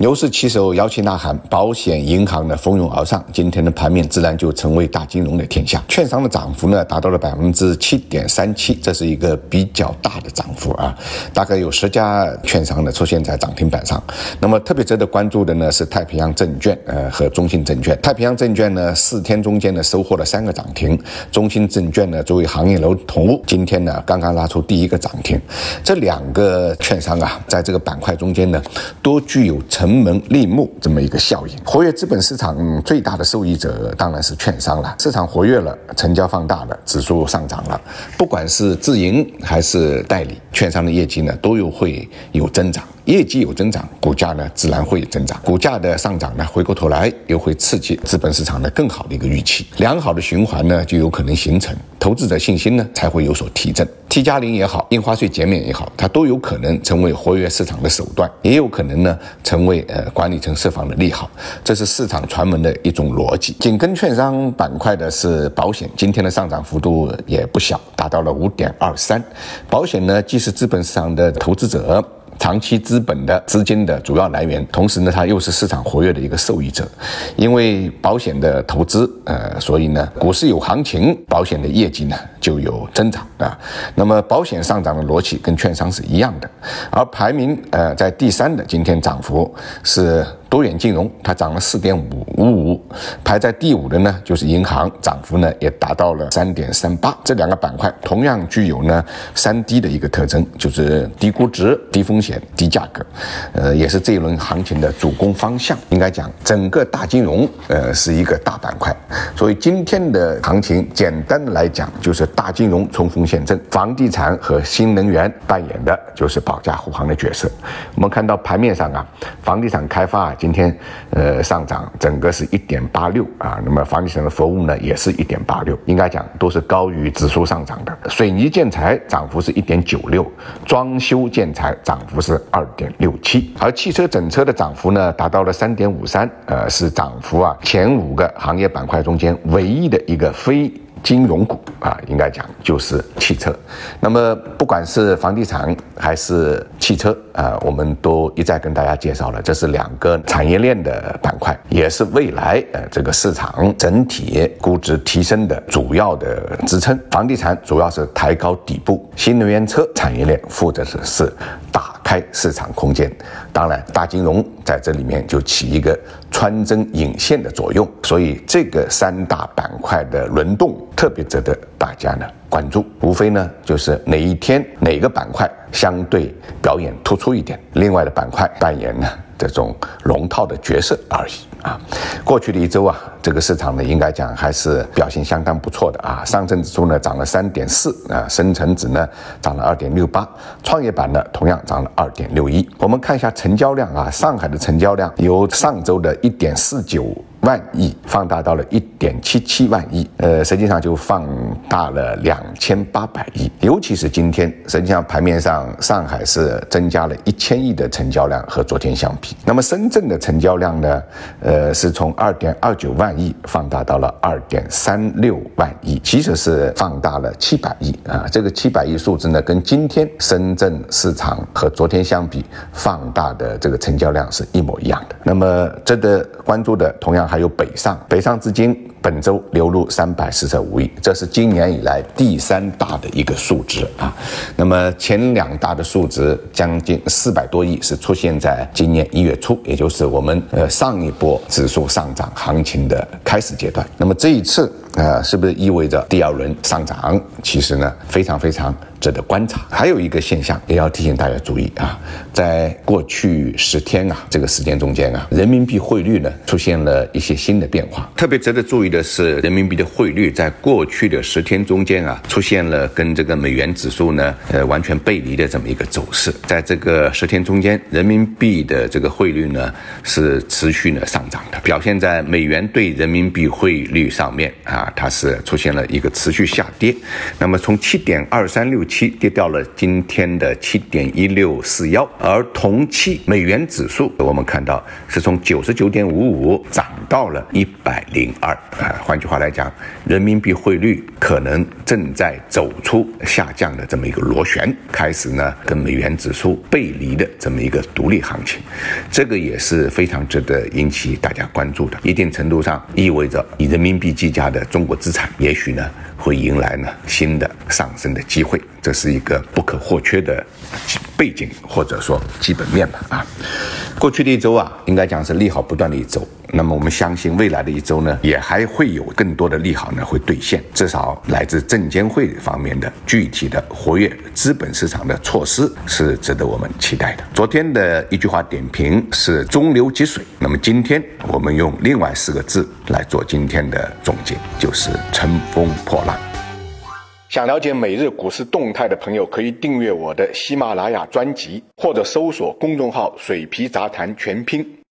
牛市起手，摇旗呐喊，保险、银行呢蜂拥而上，今天的盘面自然就成为大金融的天下。券商的涨幅呢达到了百分之七点三七，这是一个比较大的涨幅啊，大概有十家券商呢出现在涨停板上。那么特别值得关注的呢是太平洋证券呃和中信证券。太平洋证券呢四天中间呢收获了三个涨停，中信证券呢作为行业龙头，今天呢刚刚拉出第一个涨停。这两个券商啊，在这个板块中间呢，都具有成城门立木这么一个效应，活跃资本市场最大的受益者当然是券商了。市场活跃了，成交放大了，指数上涨了，不管是自营还是代理，券商的业绩呢都有会有增长。业绩有增长，股价呢自然会增长。股价的上涨呢，回过头来又会刺激资本市场的更好的一个预期，良好的循环呢就有可能形成，投资者信心呢才会有所提振。T 加零也好，印花税减免也好，它都有可能成为活跃市场的手段，也有可能呢成为呃管理层释放的利好。这是市场传闻的一种逻辑。紧跟券商板块的是保险，今天的上涨幅度也不小，达到了五点二三。保险呢既是资本市场的投资者。长期资本的资金的主要来源，同时呢，它又是市场活跃的一个受益者。因为保险的投资，呃，所以呢，股市有行情，保险的业绩呢就有增长啊。那么，保险上涨的逻辑跟券商是一样的。而排名呃在第三的今天涨幅是。多元金融它涨了四点五五五，排在第五的呢就是银行，涨幅呢也达到了三点三八。这两个板块同样具有呢三低的一个特征，就是低估值、低风险、低价格，呃，也是这一轮行情的主攻方向。应该讲，整个大金融呃是一个大板块，所以今天的行情简单的来讲，就是大金融冲锋陷阵，房地产和新能源扮演的就是保驾护航的角色。我们看到盘面上啊，房地产开发啊。今天，呃，上涨整个是一点八六啊，那么房地产的服务呢，也是一点八六，应该讲都是高于指数上涨的。水泥建材涨幅是一点九六，装修建材涨幅是二点六七，而汽车整车的涨幅呢，达到了三点五三，呃，是涨幅啊前五个行业板块中间唯一的一个非。金融股啊，应该讲就是汽车。那么不管是房地产还是汽车啊，我们都一再跟大家介绍了，这是两个产业链的板块，也是未来呃这个市场整体估值提升的主要的支撑。房地产主要是抬高底部，新能源车产业链负责的是打开市场空间。当然，大金融在这里面就起一个穿针引线的作用。所以这个三大板块的轮动。特别值得大家呢关注，无非呢就是哪一天哪个板块相对表演突出一点，另外的板块扮演呢这种龙套的角色而已啊。过去的一周啊，这个市场呢应该讲还是表现相当不错的啊。上证指数呢涨了三点四啊，深成指呢涨了二点六八，创业板呢同样涨了二点六一。我们看一下成交量啊，上海的成交量由上周的一点四九。万亿放大到了一点七七万亿，呃，实际上就放大了两千八百亿。尤其是今天，实际上盘面上上海是增加了一千亿的成交量和昨天相比。那么深圳的成交量呢，呃，是从二点二九万亿放大到了二点三六万亿，其实是放大了七百亿啊。这个七百亿数字呢，跟今天深圳市场和昨天相比放大的这个成交量是一模一样的。那么值得关注的，同样。还有北上，北上资金本周流入三百四十五亿，这是今年以来第三大的一个数值啊。那么前两大的数值将近四百多亿是出现在今年一月初，也就是我们呃上一波指数上涨行情的开始阶段。那么这一次呃是不是意味着第二轮上涨？其实呢非常非常。值得观察，还有一个现象也要提醒大家注意啊，在过去十天啊这个时间中间啊，人民币汇率呢出现了一些新的变化。特别值得注意的是，人民币的汇率在过去的十天中间啊，出现了跟这个美元指数呢呃完全背离的这么一个走势。在这个十天中间，人民币的这个汇率呢是持续呢上涨的，表现在美元对人民币汇率上面啊，它是出现了一个持续下跌。那么从七点二三六。七跌掉了今天的七点一六四幺，而同期美元指数我们看到是从九十九点五五涨到了一百零二啊。换句话来讲，人民币汇率可能正在走出下降的这么一个螺旋，开始呢跟美元指数背离的这么一个独立行情，这个也是非常值得引起大家关注的。一定程度上意味着以人民币计价的中国资产，也许呢会迎来呢新的上升的机会，这是一个不可或缺的背景或者说基本面吧啊。过去的一周啊，应该讲是利好不断的一周。那么我们相信未来的一周呢，也还会有更多的利好呢会兑现。至少来自证监会方面的具体的活跃资本市场的措施是值得我们期待的。昨天的一句话点评是中流击水，那么今天我们用另外四个字来做今天的总结，就是乘风破浪。想了解每日股市动态的朋友，可以订阅我的喜马拉雅专辑，或者搜索公众号“水皮杂谈全拼”。